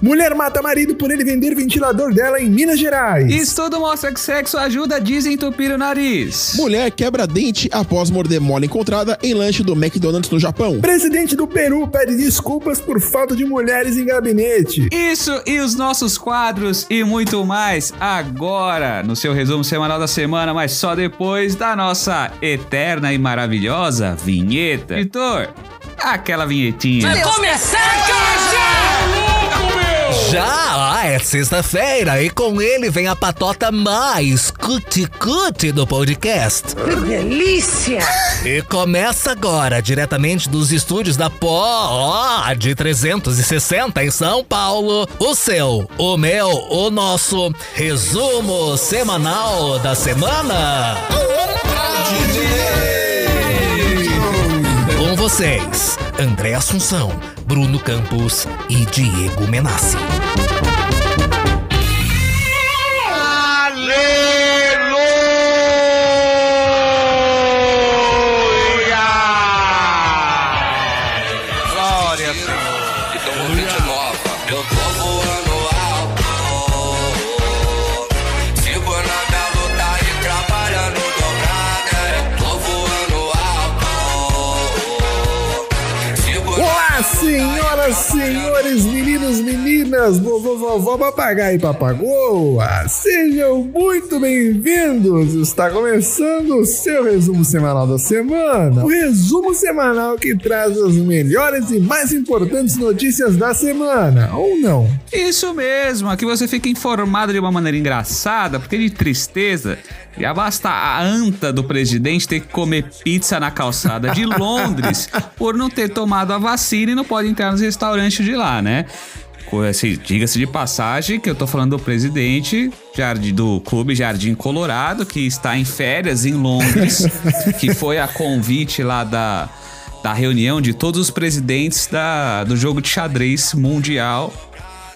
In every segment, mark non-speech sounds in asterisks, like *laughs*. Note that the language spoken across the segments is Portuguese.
Mulher mata marido por ele vender ventilador dela em Minas Gerais. Estudo mostra que sexo ajuda a desentupir o nariz. Mulher quebra dente após morder mole encontrada em lanche do McDonald's no Japão. Presidente do Peru pede desculpas por falta de mulheres em gabinete. Isso e os nossos quadros e muito mais agora no seu resumo semanal da semana, mas só depois da nossa eterna e maravilhosa vinheta. Vitor, aquela vinhetinha. Vai começar, cara! Já, ah, é sexta-feira e com ele vem a patota mais cuti-cuti do podcast. Que delícia! E começa agora, diretamente dos estúdios da Pó de 360 em São Paulo, o seu, o meu, o nosso resumo semanal da semana. Com vocês, André Assunção, Bruno Campos e Diego Menassi. Vovô, vovó, papagaio e papagoa, sejam muito bem-vindos! Está começando o seu resumo semanal da semana, o resumo semanal que traz as melhores e mais importantes notícias da semana, ou não? Isso mesmo, aqui você fica informado de uma maneira engraçada, porque de tristeza, já basta a anta do presidente ter que comer pizza na calçada de *laughs* Londres por não ter tomado a vacina e não pode entrar nos restaurantes de lá, né? Assim, Diga-se de passagem que eu tô falando do presidente Jardim, do Clube Jardim Colorado, que está em férias em Londres, *laughs* que foi a convite lá da, da reunião de todos os presidentes da, do jogo de xadrez mundial.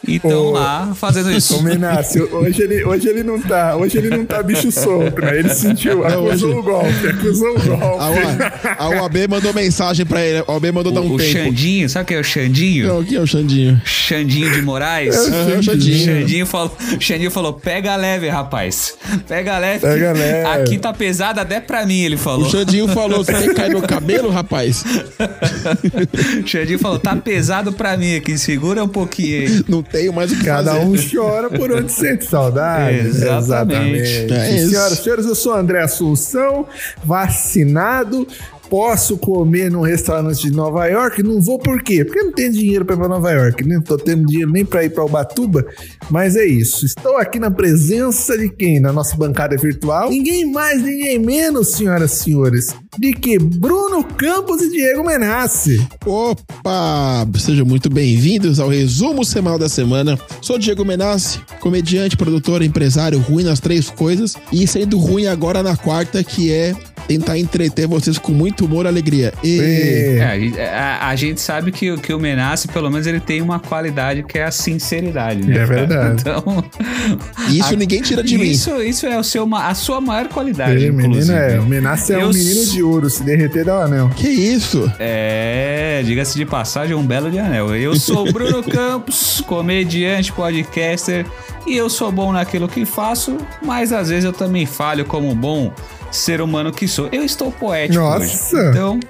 E estão lá fazendo isso. Ô, Menácio, hoje ele, hoje ele não tá, hoje ele não tá bicho solto, né? Ele sentiu, acusou hoje- o golpe, acusou o A, golpe. UA- a UAB mandou mensagem pra ele. A UAB mandou dar um O, o tempo. Xandinho, sabe quem é o Xandinho? Não, quem é o Xandinho? Xandinho de Moraes. É o Xandinho. Xandinho falou, Xandinho falou: pega leve, rapaz. Pega leve. Pega leve. Aqui tá pesado até pra mim, ele falou. O Xandinho falou: Você quer cair meu cabelo, rapaz? *laughs* Xandinho falou: tá pesado pra mim aqui, segura um pouquinho aí. Não tenho mais o que Cada fazer. um chora por onde sente saudade. *laughs* Exatamente. É isso. Senhoras e senhores, eu sou André Assunção, vacinado. Posso comer num restaurante de Nova York? Não vou por quê? Porque não tenho dinheiro para ir pra Nova York. Nem tô tendo dinheiro nem para ir para Ubatuba. Mas é isso. Estou aqui na presença de quem? Na nossa bancada virtual. Ninguém mais, ninguém menos, senhoras e senhores, de que Bruno Campos e Diego Menassi. Opa! Sejam muito bem-vindos ao resumo semanal da semana. Sou Diego Menassi, comediante, produtor, empresário, ruim nas três coisas e sendo ruim agora na quarta, que é tentar entreter vocês com muito humor e alegria. E... É. É, a gente- a, a gente sabe que, o- que o Menace, pelo menos, ele tem uma qualidade que é a sinceridade, né? É verdade. Então, *laughs* Isso a- ninguém tira de mim. isso, isso é o seu, a sua maior qualidade, Ele, menino é, o Menassi é um Eu menino s- de ouro. Se derreter, dá um anel. Que isso? É, diga-se de passagem, um belo de anel. Eu sou o Bruno *laughs* Campos, comediante, podcaster, e eu sou bom naquilo que faço, mas às vezes eu também falho como um bom ser humano que sou. Eu estou poético Nossa! hoje. Então,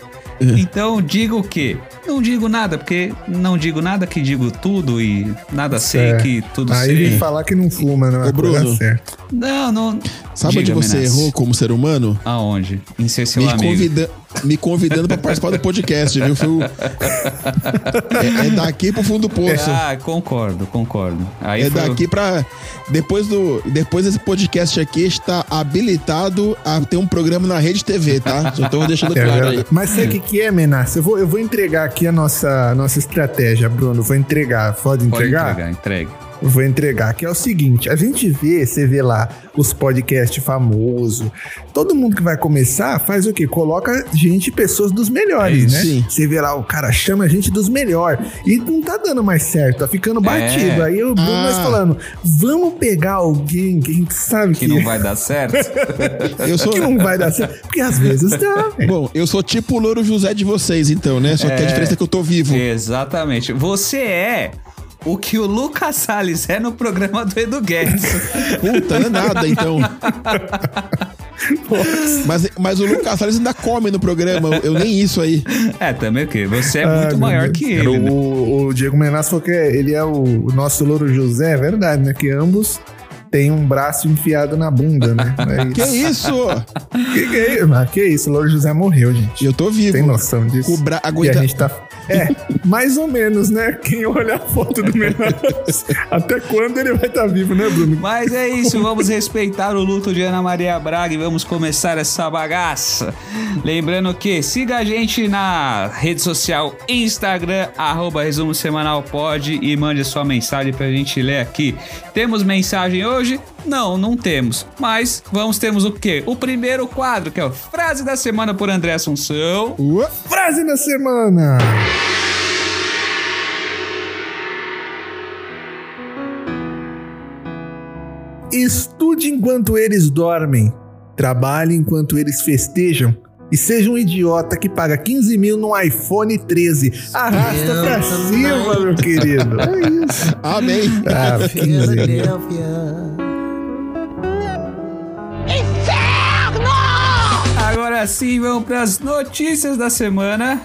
então digo o quê? Não digo nada, porque não digo nada que digo tudo e nada sei É. que tudo Aí sei. vem falar que não fuma, não é Bruno. certa. Não, não. Sabe Diga, onde você Menace. errou como ser humano? Aonde? Em ser seu Me, amigo. convida me convidando pra participar do podcast, viu? Foi o- é, é daqui pro fundo do poço. Ah, concordo, concordo. Aí É foi o- daqui pra. Depois, do, depois desse podcast aqui, está habilitado a ter um programa na Rede TV, tá? Só tô deixando *laughs* É claro aí. Mas sabe o que, que é, Menace? Eu vou, eu vou entregar aqui a nossa, nossa estratégia, Bruno. Vou entregar. Pode Pode entregar? entregar, entregue. Eu Vou entregar, que é o seguinte: a gente vê, você vê lá os podcasts famosos. Todo mundo que vai começar faz o quê? Coloca gente, pessoas dos melhores, É isso, né? sim. Você vê lá, o cara chama a gente dos melhores. E não tá dando mais certo, tá ficando batido. É. Aí o Bruno Ah. nós falando: vamos pegar alguém que a gente sabe que, Que não vai dar certo. *laughs* Eu sou. que não vai dar certo. Porque às vezes dá. velho. *laughs* Bom, eu sou tipo o Louro José de vocês, então, né? Só que a diferença é que eu tô vivo. Exatamente. Você é o que o Lucas Salles é no programa do Edu Guedes. Puta, não é nada, então. *laughs* mas, mas o Lucas Salles ainda come no programa, eu nem isso aí. é, também o quê? Você é Ai, muito meu maior Deus. que ele. né? O, o Diego Menas falou que ele é o, o nosso louro José, é verdade, né? Que ambos têm um braço enfiado na bunda, né? *laughs* É Que isso? Que, que é que isso? O louro José morreu, gente. Eu tô vivo. Tem noção disso? Com o bra- E aguenta- a gente tá. É, mais ou menos, né? Quem olha a foto do Menas, até quando ele vai estar vivo, né, Bruno? Mas é isso, vamos respeitar o luto de Ana Maria Braga e vamos começar essa bagaça. Lembrando que siga a gente na rede social Instagram, arroba resumo semanal pode e mande sua mensagem pra gente ler aqui. Temos mensagem hoje? Não, não temos. Mas vamos temos o quê? O primeiro quadro, que é o Frase da Semana por André Assunção. Ua, Frase da semana! Estude enquanto eles dormem, trabalhe enquanto eles festejam e seja um idiota que paga 15 mil no iPhone 13. Arrasta pra cima, meu querido. É isso. Amém. Ah, 15 Agora sim, vamos pras notícias da semana.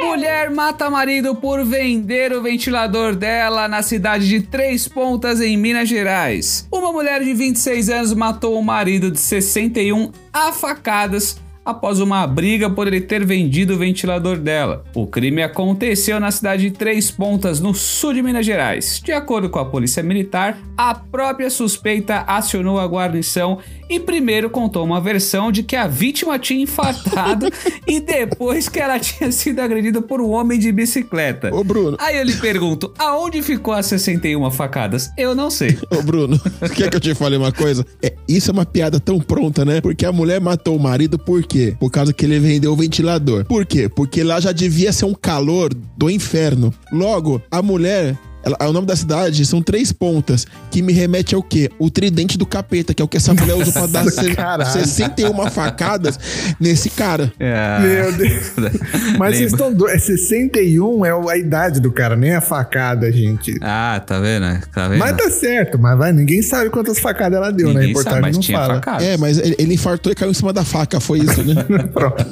Mulher mata marido por vender o ventilador dela na cidade de Três Pontas, em Minas Gerais. Uma mulher de 26 anos matou o marido de 61 a facadas após uma briga por ele ter vendido o ventilador dela. O crime aconteceu na cidade de Três Pontas, no sul de Minas Gerais. De acordo com a polícia militar, a própria suspeita acionou a guarnição e primeiro contou uma versão de que a vítima tinha infartado *laughs* e depois que ela tinha sido agredida por um homem de bicicleta. Ô, Bruno. Aí eu lhe pergunto, aonde ficou as 61 facadas? Eu não sei. Ô, Bruno, *laughs* quer que eu te fale uma coisa? É, isso é uma piada tão pronta, né? Porque a mulher matou o marido por quê? Por causa que ele vendeu o ventilador. Por quê? Porque lá já devia ser um calor do inferno. Logo, a mulher. Ela- o nome da cidade são três pontas, que me remete ao quê? O tridente do capeta, que é o que essa mulher usou pra dar se- Caralho. 61 facadas nesse cara. Meu Deus. *laughs* Mas vocês estão doidos. É 61 é o- a idade do cara, nem a facada, gente. Ah, tá vendo? Tá vendo? Mas tá certo, mas vai, ninguém sabe quantas facadas ela deu, né? A Ninguém reportagem sabe, mas não tinha fala. facadas. É, mas ele, ele infartou e caiu em cima da faca, foi isso, né? *laughs* Pronto.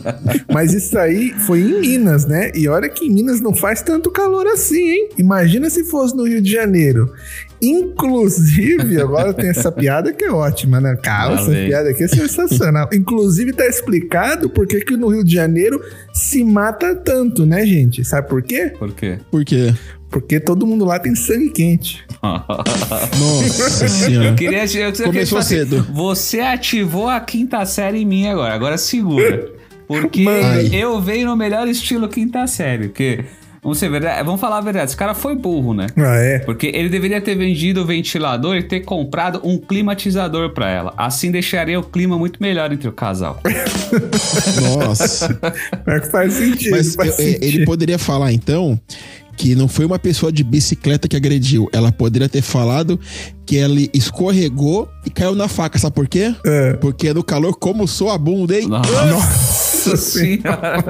Mas isso aí foi em Minas, né? E olha que em Minas não faz tanto calor assim, hein? Imagina se fosse no Rio de Janeiro. Inclusive, agora tem essa piada que é ótima, né? Cara, essa piada aqui é sensacional. Inclusive, tá explicado por que que no Rio de Janeiro se mata tanto, né, gente? Sabe por quê? Por quê? Por quê? Porque todo mundo lá tem sangue quente. *laughs* Nossa senhora. Eu queria, eu queria Começou falar assim, cedo. Você ativou a quinta série em mim agora. Agora segura. Porque Ai. eu venho no melhor estilo quinta série. Porque, vamos ser verdade, vamos falar a verdade. Esse cara foi burro, né? Ah, é? Porque ele deveria ter vendido o ventilador e ter comprado um climatizador pra ela. Assim deixaria o clima muito melhor entre o casal. *laughs* Nossa. É que faz sentido. Mas faz eu- é, sentido. ele poderia falar, então, que não foi uma pessoa de bicicleta que agrediu. Ela poderia ter falado que ele escorregou e caiu na faca. Sabe por quê? É. Porque no calor, como sou a bunda, hein? Nossa senhora.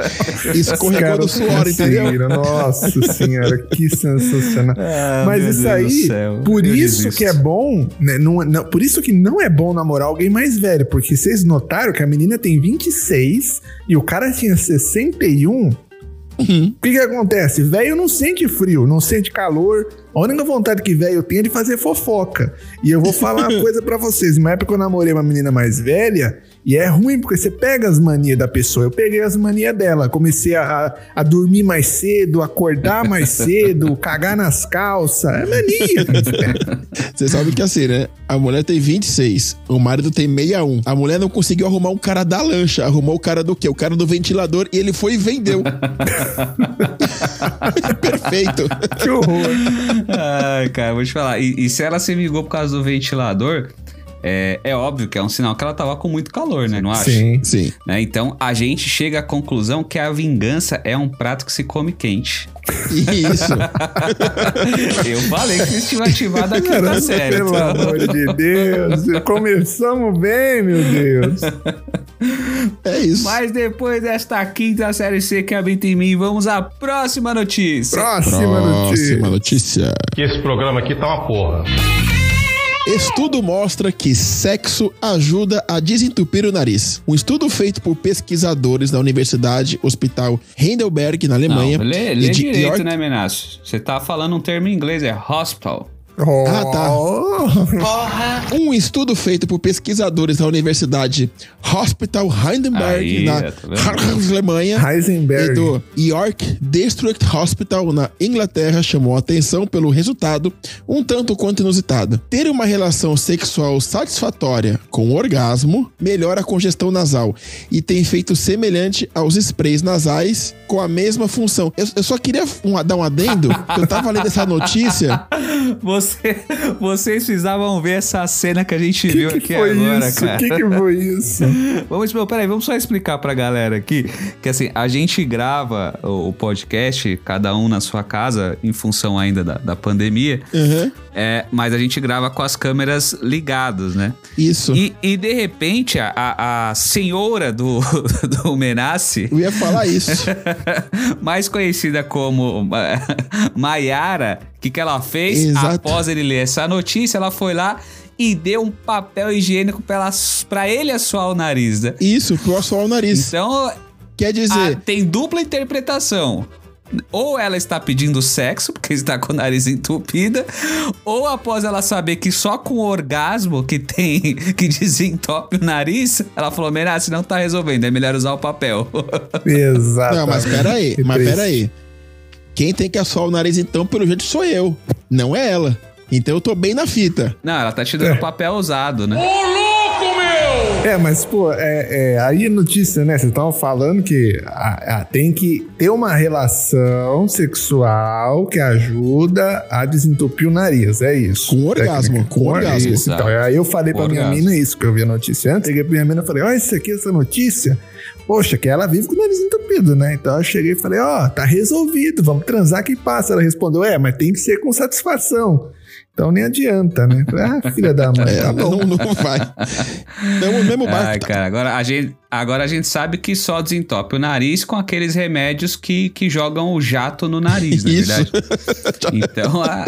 Escorregou do suor, entendeu? Nossa senhora, que sensacional. Ah, Mas isso Deus aí, por Eu isso desisto. que é bom, né? Não, não- por isso que não é bom namorar alguém mais velho, porque vocês notaram que a menina tem 26 e o cara tinha 61. Uhum. O que que acontece? Velho não sente frio, não sente calor. A única vontade que velho tem é de fazer fofoca. E eu vou falar uma *laughs* coisa pra vocês. Uma época eu namorei uma menina mais velha e é ruim porque você pega as manias da pessoa. Eu peguei as manias dela. Comecei a, a dormir mais cedo, acordar mais *laughs* cedo, cagar nas calças. É mania. Você sabe que assim, né? A mulher tem 26, o marido tem 61. A mulher não conseguiu arrumar um cara da lancha, arrumou o cara do quê? O cara do ventilador e ele foi e vendeu. *laughs* Perfeito. Que horror. Ai, cara, vou te falar. E, e se ela se ligou por causa do ventilador, é, é óbvio que é um sinal que ela tava com muito calor, né? Não acha? Sim. Sim. Né? Então a gente chega à conclusão que a vingança é um prato que se come quente. Isso. *laughs* Eu falei que a estimativada aqui tá Caramba, sério. pelo então. amor de Deus. Começamos bem, meu Deus. É isso. Mas depois desta quinta série C que habita em mim, vamos à próxima notícia. Próxima notícia. Próxima notícia. Que esse programa aqui tá uma porra. Estudo mostra que sexo ajuda a desentupir o nariz. Um estudo feito por pesquisadores da Universidade Hospital Heidelberg, na Alemanha, Não, lê, lê direito, York- né, Menaço? Você tá falando um termo em inglês, é hospital. Ah, tá. Oh. Um estudo feito por pesquisadores da Universidade Hospital Heidelberg, Aí, na tá vendo? Alemanha, Heisenberg. e do York District Hospital na Inglaterra chamou a atenção pelo resultado um tanto quanto inusitado. Ter uma relação sexual satisfatória com o orgasmo melhora a congestão nasal e tem efeito semelhante aos sprays nasais com a mesma função. Eu, eu só queria um- dar um adendo, que eu tava lendo essa notícia. *laughs* Você, *laughs* vocês precisavam ver essa cena que a gente O viu que, que aqui foi agora, isso? cara. O que, que foi isso? *laughs* Vamos, não, peraí, vamos só explicar pra galera aqui que assim, a gente grava o, o podcast, cada um na sua casa, em função ainda da, da pandemia, Uhum, é, mas a gente grava com as câmeras ligadas, né? isso. E, e, de repente a, a, a senhora do, *laughs* do Menace, Eu ia falar isso. *laughs* mais conhecida como eh, Maiara, o que, que ela fez? Exato. Após ele ler essa notícia, ela foi lá e deu um papel higiênico pra ele assoar o nariz, né? Isso, pro assoar o nariz. Então, Quer dizer, tem dupla interpretação. Ou ela está pedindo sexo, porque está com o nariz entupido, ou após ela saber que só com o orgasmo que tem, que desentope o nariz, ela falou: Menace, não tá resolvendo, é melhor usar o papel. *laughs* Exato. Não, mas peraí, mas peraí. Quem tem que assoar o nariz, então, pelo jeito, sou eu. Não é ela. Então eu tô bem na fita. Não, ela tá te dando papel usado, né? É, mas, pô, é, é, aí a notícia, né? Vocês estavam falando que a- a- tem que ter uma relação sexual que ajuda a desentupir o nariz, é isso. Com orgasmo, Técnica. com orgasmo. Isso, então, aí eu falei Com pra minha orgasmo. mina isso, que eu vi a notícia antes. Cheguei pra minha mina e falei, ó, isso aqui, essa notícia. Poxa, que ela vive com o nariz entupido, né? Então eu cheguei e falei, ó, tá resolvido, vamos transar que passa. Ela respondeu, é, mas tem que ser com satisfação. Então nem adianta, né? Ah, filha da mãe, É, tá bom. não, não vai. Não, no mesmo barco. Ai, tá. cara, agora a, gente, agora a gente sabe que só desentope o nariz com aqueles remédios que, que jogam o jato no nariz, na Isso. verdade. *laughs* Então, a-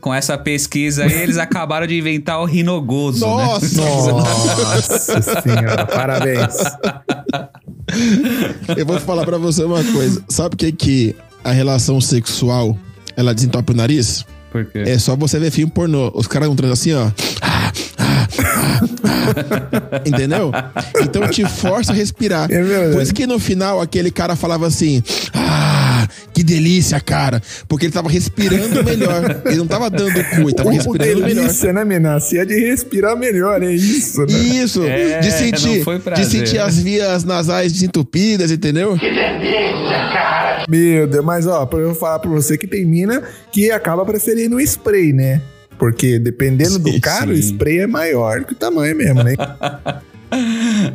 com essa pesquisa aí, eles acabaram de inventar o rinogozo, né? Nossa! Nossa senhora, parabéns. Eu vou falar pra você uma coisa. Sabe o que que a relação sexual, ela desentope o nariz? Por quê? É só você ver filme pornô. Os caras não transam assim, ó. Entendeu? Então te força a respirar. É verdade. Por isso que no final aquele cara falava assim: Ah, que delícia, cara. Porque ele tava respirando melhor. Ele não tava dando cu, ele tava O, o respirando melhor. delícia, né, Menace? É de respirar melhor, é isso, né? Isso, É, de sentir, de sentir as vias nasais desentupidas, entendeu? Meu Deus, mas ó, eu vou falar pra você que tem mina que acaba preferindo o spray, né? Porque dependendo Sim, do cara, o sim. spray é maior que o tamanho mesmo, né? *laughs*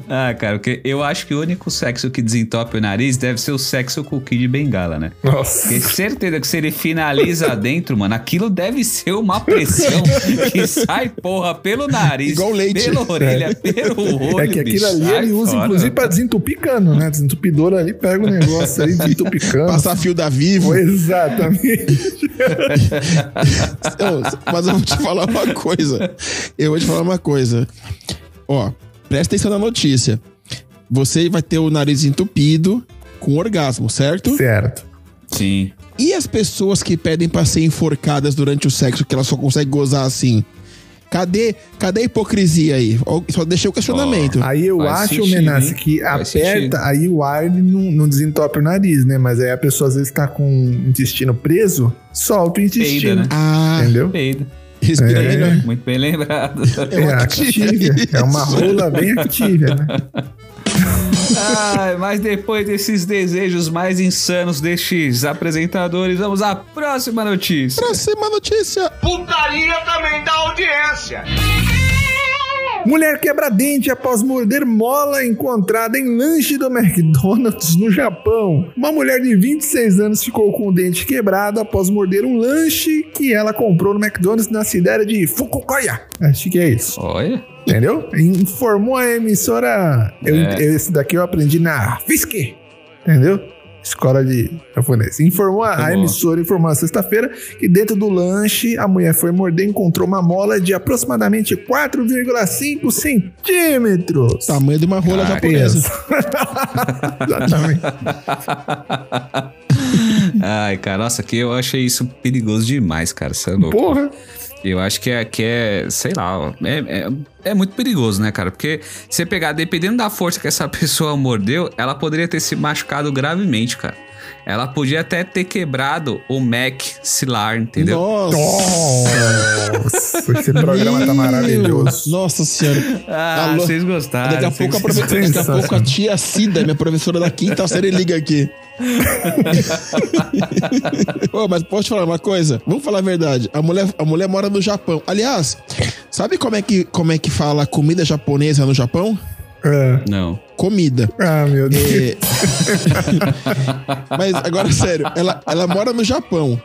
Ah, cara, porque eu acho que o único sexo que desentope o nariz deve ser o sexo com o Kid de Bengala, né? Nossa. Porque certeza que se ele finaliza *laughs* dentro, mano, aquilo deve ser uma pressão que *laughs* sai, porra, pelo nariz, Igual leite. pela orelha, pelo olho. É que aquilo bicho, ali ele usa, fora. inclusive, pra desentupir cano, né? Desentupidor ali pega o negócio aí, desentupir cano. Passar fio da Vivo. Exatamente. *laughs* Mas eu vou te falar uma coisa. Eu vou te falar uma coisa. Ó, presta atenção na notícia. Você vai ter o nariz entupido com orgasmo, certo? certo. Sim. E as pessoas que pedem pra ser enforcadas durante o sexo, que elas só conseguem gozar assim? Cadê, cadê a hipocrisia aí? Só deixei o questionamento. Aí eu acho, sentido, Menace, que aperta, aí o ar ele não, não desentope o nariz, né? Mas aí a pessoa às vezes tá com o intestino preso, solta o intestino. Peida, né? Ah, Entendeu? Peida. Respira É. melhor. Muito bem lembrado. É um É. É uma rola bem ativa, né? Ai, mas depois desses desejos mais insanos destes apresentadores, vamos à próxima notícia. Próxima notícia. Putaria também dá audiência. Mulher quebra dente após morder mola encontrada em lanche do McDonald's no Japão. Uma mulher de 26 anos ficou com o dente quebrado após morder um lanche que ela comprou no McDonald's na cidade de Fukuoka. Acho que é isso. Olha. Entendeu? Informou a emissora. Eu, É. Esse daqui eu aprendi na FISC. Entendeu? Escola de japonês. Informou a, a emissora informou na sexta-feira que dentro do lanche a mulher foi morder e encontrou uma mola de aproximadamente 4,5 centímetros. Tamanho de uma rola Cara, japonesa. *laughs* Exatamente. *laughs* Ai, cara, nossa, que eu achei isso perigoso demais, cara. Você é louco. Porra. Eu acho que é, que é sei lá, é, é, é muito perigoso, né, cara? Porque você pegar, dependendo da força que essa *laughs* pessoa mordeu, ela poderia ter se machucado gravemente, cara. Ela podia até ter quebrado o maxilar, entendeu? Nossa. Nossa, esse programa tá maravilhoso. Nossa senhora. Ah, Alô? vocês gostaram. Daqui a, vocês pouco a profe- daqui a pouco a tia Cida, minha professora da quinta série, liga aqui. *laughs* Mas posso te falar uma coisa? Vamos falar a verdade. A mulher, a mulher mora no Japão. Aliás, sabe como é que, como é que fala comida japonesa no Japão? É. Não. Comida. Ah, meu Deus. É... *laughs* Mas agora, sério, ela, ela mora no Japão.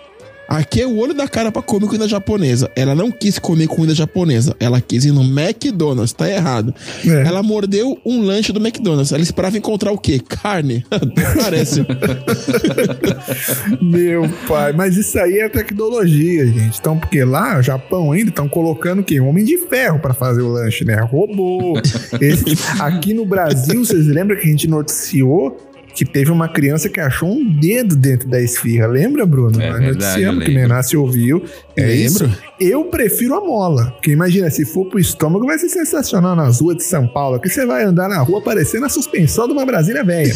Aqui é o olho da cara pra comer comida japonesa. Ela não quis comer comida japonesa. Ela quis ir no McDonald's. Tá errado. É. Ela mordeu um lanche do McDonald's. Ela esperava encontrar o quê? Carne. *laughs* Parece. *laughs* Meu pai, mas isso aí é tecnologia, gente. Então, porque lá, no Japão ainda, estão colocando o quê? Um homem de ferro pra fazer o lanche, né? Robô. *laughs* Esse- aqui no Brasil, vocês lembram que a gente noticiou que teve uma criança que achou um dedo dentro da esfirra? Lembra, Bruno? É Nós verdade, noticiamos que. Menace ouviu. É Lembro. isso. Eu prefiro a mola. Porque imagina, se for pro estômago, vai ser sensacional nas ruas de São Paulo. Aqui você vai andar na rua parecendo a suspensão de uma Brasília velha.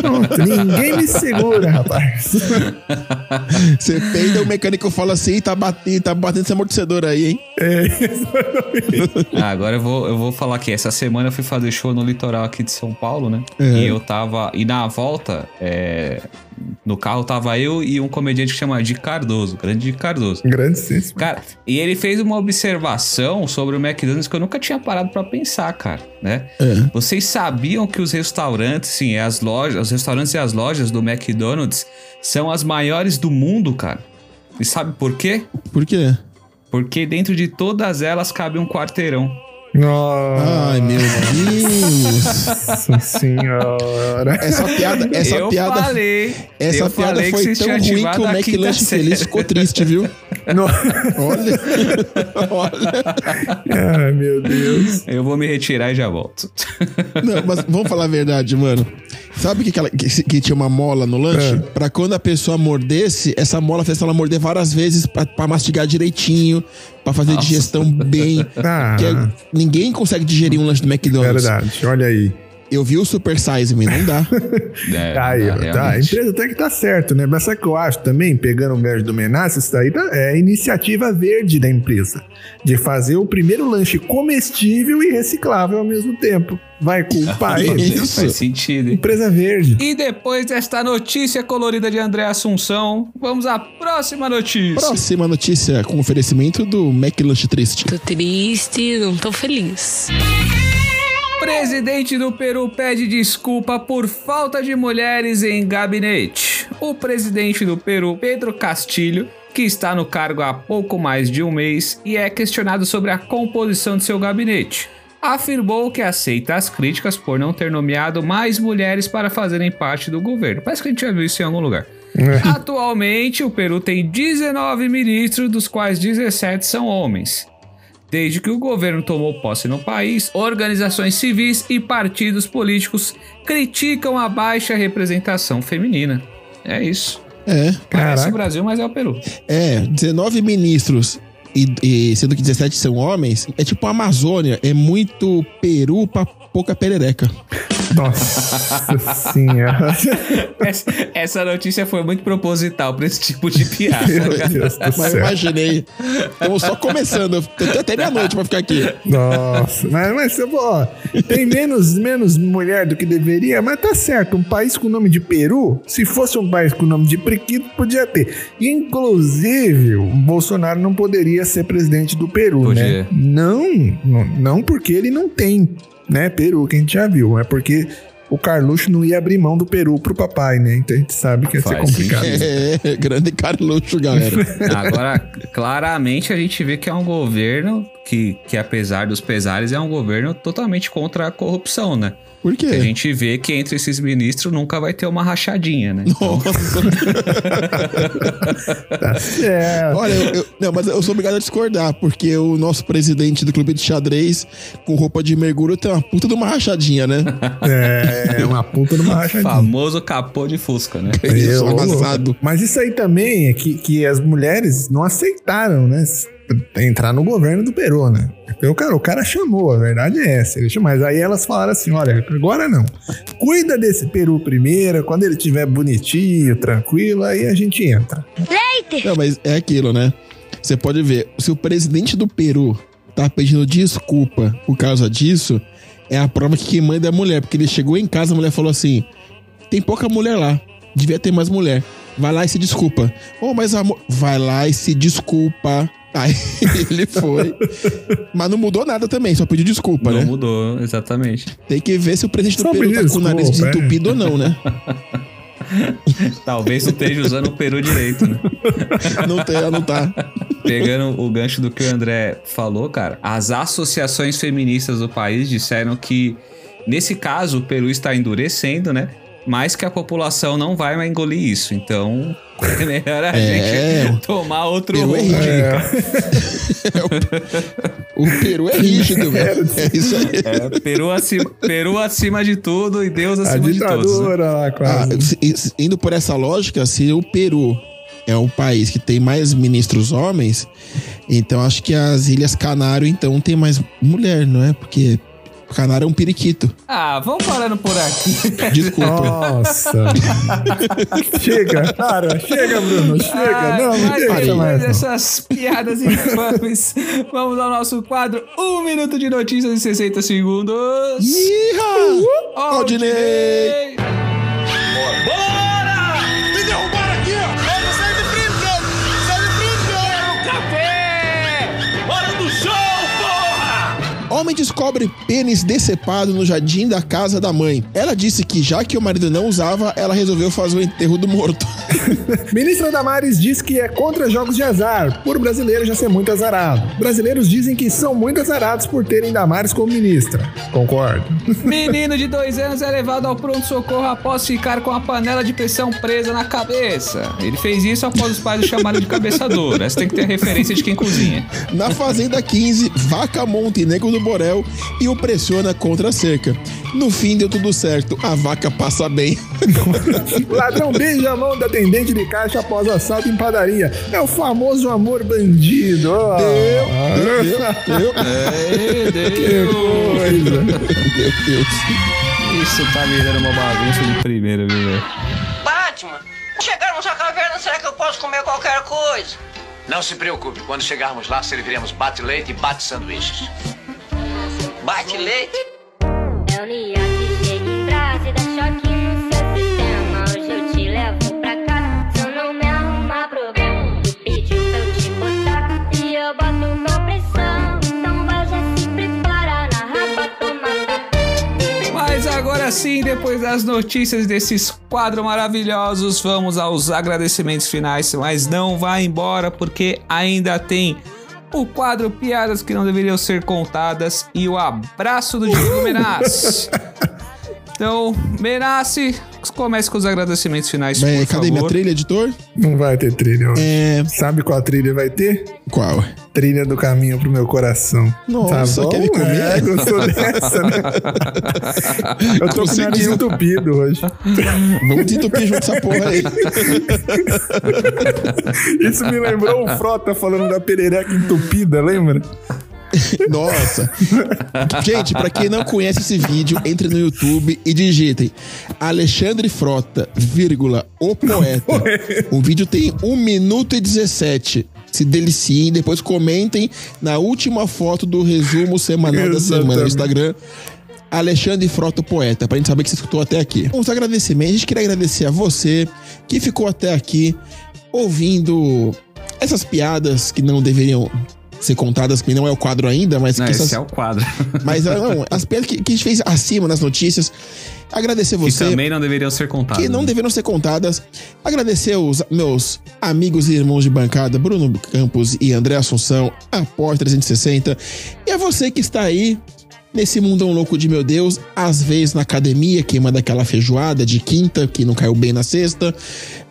Pronto, ninguém me segura, rapaz. *laughs* Você peida, o mecânico fala assim: tá batendo, tá batendo esse amortecedor aí, hein? Ah, agora eu vou, eu vou falar que essa semana eu fui fazer show no litoral aqui de São Paulo, né? É. E eu tava. E na volta, é, no carro tava eu e um comediante que chama Di Cardoso, grande Di Cardoso. Grande senso. Cara, e ele fez uma observação sobre o McDonald's que eu nunca tinha parado pra pensar, cara, né? É. Vocês sabiam que os restaurantes, sim, as lojas, os restaurantes e as lojas do McDonald's são as maiores do mundo, cara? E sabe por quê? Por quê? Porque dentro de todas elas cabe um quarteirão. Nossa Ai, meu Deus. senhora. Essa piada, essa eu piada, falei. essa eu piada falei foi tão ruim que o McLanche feliz ficou triste, viu? No- Olha. *laughs* Olha. Ai, meu Deus. Eu vou me retirar e já volto. Não, mas vamos falar a verdade, mano. Sabe que, aquela, que, que tinha uma mola no lanche? É. Pra quando a pessoa mordesse, essa mola fez ela morder várias vezes pra, pra mastigar direitinho, pra fazer Nossa. digestão bem. *laughs* Ah, Que é- ninguém consegue digerir um lanche do McDonald's. verdade. Olha aí. Eu vi o Super Size Me, não dá. *laughs* É, Aí, dá, tá. A empresa até que tá certo, né? Mas sabe o que eu acho também, pegando o gancho do Menace, isso daí tá- é a iniciativa verde da empresa. De fazer o primeiro lanche comestível e reciclável ao mesmo tempo. Vai culpar Isso. eles. Faz sentido, hein? Empresa verde. E depois desta notícia colorida de André Assunção, vamos à próxima notícia. Próxima notícia com oferecimento do McLanche Triste. Tô triste, não tô feliz. Presidente do Peru pede desculpa por falta de mulheres em gabinete. O presidente do Peru, Pedro Castilho, que está no cargo há pouco mais de um mês e é questionado sobre a composição de seu gabinete, afirmou que aceita as críticas por não ter nomeado mais mulheres para fazerem parte do governo. Parece que a gente já viu isso em algum lugar. Atualmente, o Peru tem 19 ministros, dos quais 17 são homens. Desde que o governo tomou posse no país, organizações civis e partidos políticos criticam a baixa representação feminina. É isso. É, Parece o Brasil, mas é o Peru. é, 19 ministros. E, e sendo que 17 são homens, é tipo a Amazônia, é muito peru pra pouca perereca. Nossa senhora. *laughs* Essa, essa notícia foi muito proposital pra esse tipo de piada. Meu Deus do Mas imaginei. Estamos só começando. Tem até meia-noite pra ficar aqui. Nossa, mas, mas eu vou, ó, tem menos, menos mulher do que deveria, mas tá certo. Um país com o nome de Peru, se fosse um país com o nome de Priquito, podia ter. Inclusive, o Bolsonaro não poderia ser presidente do Peru, Podia. né? Não, não, não porque ele não tem, né, Peru, que a gente já viu, é porque o Carluxo não ia abrir mão do Peru pro papai, né? Então a gente sabe que ia ser Faz complicado. É, *laughs* grande Carluxo, galera. *laughs* Agora, claramente a gente vê que é um governo que, que apesar dos pesares, é um governo totalmente contra a corrupção, né? Por quê? A gente vê que entre esses ministros nunca vai ter uma rachadinha, né? Então, *laughs* Tá certo. Olha, eu, eu- não, mas eu sou obrigado a discordar, porque o nosso presidente do clube de xadrez, com roupa de mergulho, tem uma puta de uma rachadinha, né? É, uma puta de uma *laughs* rachadinha. famoso capô de Fusca, né? Isso, Eu- amassado. Mas isso aí também é que, que as mulheres não aceitaram, né? Entrar no governo do Peru, né? Então, cara, o cara chamou, a verdade é essa. Ele chamou, mas aí elas falaram assim: olha, agora não. Cuida desse Peru primeiro, quando ele estiver bonitinho, tranquilo, aí a gente entra. Não, mas é aquilo, né? Você pode ver, se o presidente do Peru tá pedindo desculpa por causa disso, é a prova que quem manda é a mulher. Porque ele chegou em casa, a mulher falou assim: tem pouca mulher lá, devia ter mais mulher. Vai lá e se desculpa. Oh, mas amor. Vai lá e se desculpa. Aí *laughs* ele foi. Mas não mudou nada também, só pediu desculpa, Não né? mudou, exatamente. Tem que ver se o presidente do Só Peru tá com o nariz desculpa, é. desentupido ou não, né? *laughs* Talvez não esteja usando o peru direito, né? *laughs* Não tem, não tá. Pegando o gancho do que o André falou, cara, as associações feministas do país disseram que, nesse caso, o Peru está endurecendo, né? Mas que a população não vai mais engolir isso. Então, é *laughs* melhor a É. gente tomar outro Peru é rumo. O Peru é rígido, velho. É isso aí. É, Peru, acima, Peru acima de tudo e Deus A acima de todos. né? ditadura lá, Ah, quase. se- se- indo por essa lógica, se o Peru é o país que tem mais ministros homens, então acho que as Ilhas Canário, então, tem mais mulher, não é? Porque Canário é um periquito. Ah, vamos parando por aqui. *laughs* Desculpa. Nossa. *laughs* chega, para, chega, Bruno, chega. Ah, não, não deixa mais. não. dessas piadas infames, vamos ao nosso quadro Um Minuto de Notícias em 60 Segundos. Iha! Aldinei! Homem descobre pênis decepado no jardim da casa da mãe. Ela disse que já que o marido não usava, ela resolveu fazer o enterro do morto. *laughs* Ministra Damares diz que é contra jogos de azar, por brasileiro já ser muito azarado. Brasileiros dizem que são muito azarados por terem Damares como ministra. Concordo. *laughs* Menino de dois anos é levado ao pronto-socorro após ficar com a panela de pressão presa na cabeça. Ele fez isso após os pais o chamarem de cabeçador. Essa tem que ter referência de quem cozinha. Na Fazenda 15, vaca nego do E o pressiona contra a cerca. No fim deu tudo certo, a vaca passa bem. *laughs* Ladrão beija a mão da atendente de caixa após assalto em padaria. É o famoso amor bandido. ó. Deu, *laughs* deu, Que coisa. Meu Deus. Isso tá virando uma bagunça de primeira, viu, velho? Batman, chegarmos à caverna, será que eu posso comer qualquer coisa? Não se preocupe, quando chegarmos lá serviremos bate-leite e bate-sanduíches. Bate leite? É o Nia que chega em brasa e dá choque no seu sistema. Hoje eu te levo pra casa, se eu não me arrumar problema. Tu pediu pra eu te botar e eu boto com pressão. Então vai já se prepara na rapa, toma Mas agora sim, depois das notícias desses quadros maravilhosos, vamos aos agradecimentos finais. Mas não vá embora, porque ainda tem o quadro Piadas que não deveriam ser contadas e o abraço do Diego Menassi. *laughs* Então, Menassi, comece com os agradecimentos finais, por Bem, cadê favor. minha trilha, editor? Não vai ter trilha hoje. É. Sabe qual trilha vai ter? Qual? Trilha do caminho pro meu coração. Nossa, tá bom? quer me comer? É, gostou dessa, né? *laughs* Eu tô com o nariz entupido hoje. Vamos desentupir junto essa porra aí. Isso me lembrou o Frota falando da perereca entupida, lembra? Nossa. Gente, pra quem não conhece esse vídeo, entre no YouTube e digitem Alexandre Frota, vírgula, o poeta. O vídeo tem 1 minuto e 17. Se deliciem, depois comentem na última foto do resumo semanal da semana no. Instagram. Alexandre Frota, poeta, pra gente saber que você escutou até aqui. Uns agradecimentos. A gente queria agradecer a você que ficou até aqui ouvindo essas piadas que não deveriam ser contadas, que não é o quadro ainda, mas Não, que essas esse é o quadro. *laughs* mas não, as piadas que, que a gente fez acima nas notícias. Agradecer que você. também não deveriam ser contados. Que não né? deveriam ser contadas. Agradecer os meus amigos e irmãos de bancada, Bruno Campos e André Assunção, a Pós 360. E a você que está aí nesse mundão louco de meu Deus, às vezes na academia, queimando aquela feijoada de quinta, que não caiu bem na sexta.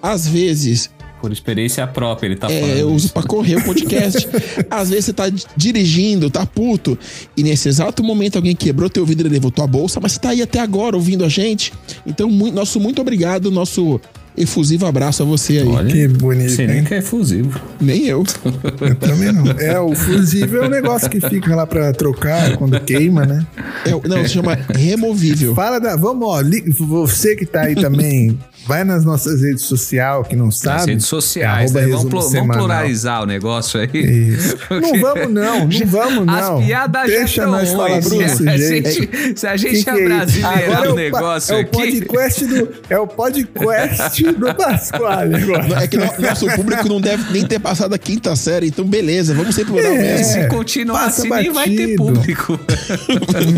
Às vezes Por experiência própria, ele tá falando. é, eu uso isso. pra correr o podcast. *laughs* Às vezes você tá di- dirigindo, tá puto, e nesse exato momento alguém quebrou teu vidro e levou tua bolsa, mas você tá aí até agora ouvindo a gente. Então, mu- nosso muito obrigado, nosso efusivo abraço a você aí. Olha, Que bonito, Sei nem que é fusivo. Nem eu. *laughs* Eu também não. É, o fusível é um negócio que fica lá pra trocar quando queima, né? É, não, se chama removível. Fala da. Vamos, ó. li- Você que tá aí também, vai nas nossas redes sociais, que não Nas sabe. redes sociais, é né? Vamos, semanal. pluralizar o negócio aí. Isso. *laughs* Não vamos, não. Não vamos, não. As piadas Deixa já nós tão falar ruins. desse Se a gente, se a gente Que que é isso? abrasileirar Agora o é pa- negócio é o aqui... podcast do É o podcast *laughs* do Pasquale agora. É que no- nosso público não deve nem ter passado a quinta série, então beleza, vamos ser plural É. mesmo. Se continuar assim, nem vai ter batido. público. *laughs*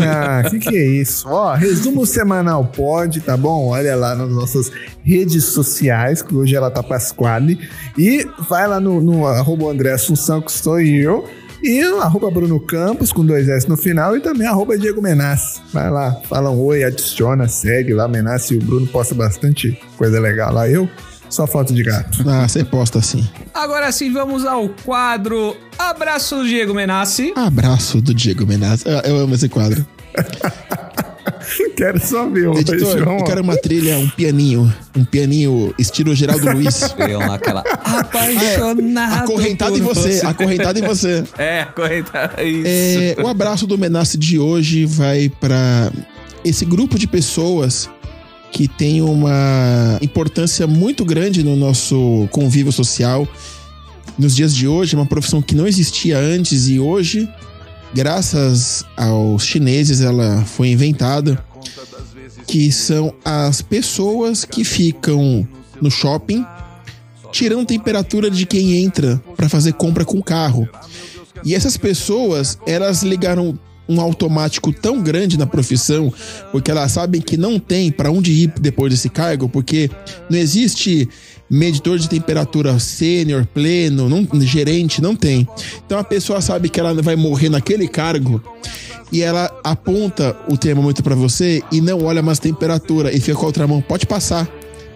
Ah, que que é isso? Ó, resumo semanal pode, tá bom? Olha lá nas nossas redes sociais, que hoje ela tá Pasquale. E vai lá no, no arroba André Assunção, que sou eu. E arroba Bruno Campos, com dois S no final. E também arroba Diego Menas. Vai lá, fala um oi, adiciona, segue lá. Menas e o Bruno posta bastante coisa legal lá. Eu, só foto de gato. Ah, você posta assim. Agora sim, vamos ao quadro Abraço do Diego Menassi. Abraço do Diego Menazzi. Eu, eu amo esse quadro. *laughs* *laughs* Quero só ver. Editor, eu quero uma trilha, um pianinho. Um pianinho estilo Geraldo Luiz. Eu naquela apaixonado. Acorrentado em por você, acorrentado em você. *laughs* É, acorrentado. Isso. É, o abraço do Menace de hoje vai para esse grupo de pessoas que tem uma importância muito grande no nosso convívio social. Nos dias de hoje, é uma profissão que não existia antes e hoje, graças aos chineses, ela foi inventada. Que são as pessoas que ficam no shopping tirando temperatura de quem entra para fazer compra com carro. E essas pessoas, elas ligaram um automático tão grande na profissão, porque elas sabem que não tem para onde ir depois desse cargo, porque não existe medidor de temperatura sênior, pleno, não, gerente, não tem. Então a pessoa sabe que ela vai morrer naquele cargo e ela aponta o termômetro para você e não olha mais temperatura e fica com a outra mão, pode passar.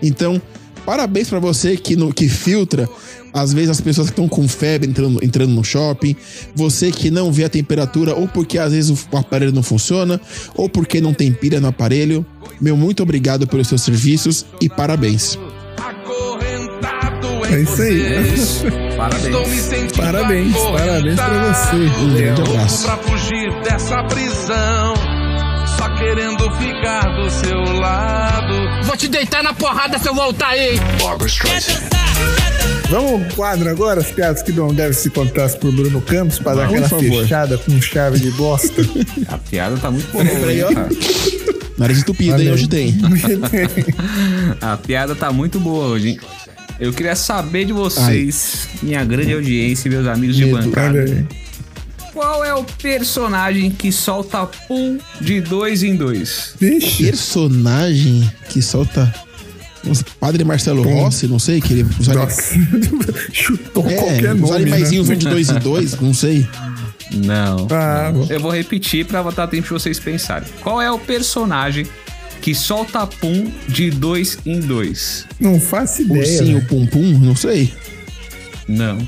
Então, parabéns para você que, no, que filtra às vezes as pessoas que estão com febre entrando, entrando no shopping, você que não vê a temperatura, ou porque às vezes o aparelho não funciona, ou porque não tem pilha no aparelho. Meu muito obrigado pelos seus serviços e parabéns. É isso aí. Parabéns. Parabéns, parabéns pra você. Um grande abraço. Pra fugir dessa prisão, só querendo ficar do seu lado. Vou te deitar na porrada se eu voltar aí. Vamos ao quadro agora, as piadas que não devem se contar por Bruno Campos, pra dar aquela favor. fechada com chave de bosta. *laughs* A piada tá muito boa. Peraí, ó. Nariz entupido, hein? Hoje tem. *laughs* A piada tá muito boa hoje, hein? Eu queria saber de vocês, minha grande audiência e meus amigos de Medo. Bancada. aí. Qual é o personagem que solta pum de dois em dois? Vixe, Personagem que solta. Padre Marcelo Rossi, não sei, que ele. Os, nossa. *laughs* Chutou é, qualquer os nome, animaizinhos né? vão de dois em dois, não sei. Não. Ah, bom. Eu vou repetir pra botar tempo de vocês pensarem. Qual é o personagem que solta pum de dois em dois? não faço ideia. Ursinho né? Pum Pum, não sei. Não.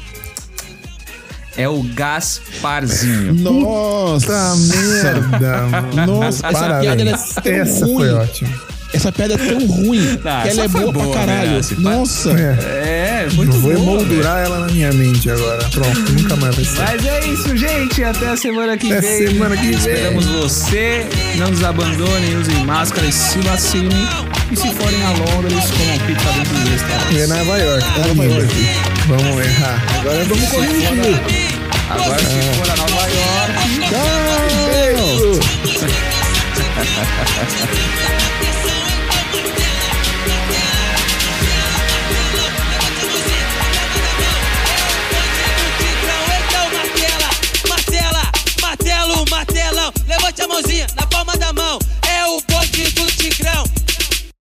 É o Gasparzinho. Nossa, merda, mano. Nossa, essa piada é tão Essa ruim. foi ótima. Essa pedra é tão ruim *laughs* não, que ela é boa, boa pra né, caralho. Né? Nossa. É, é muito Vou boa. Vou emoldurar véio. ela na minha mente agora. Pronto, nunca mais vai ser. Mas é isso, gente. Até a semana que Até vem. semana que vem. Esperamos você. Não nos abandonem, usem máscaras, se vacinem. E se forem a Londres, comam pizza dentro do restaurante. E é Nova York. É Nova York. Vamos errar. Agora vamos corrigir. Agora se ah. for a Nova York. Tchau. Beijo. *laughs* Bote a mãozinha na palma da mão.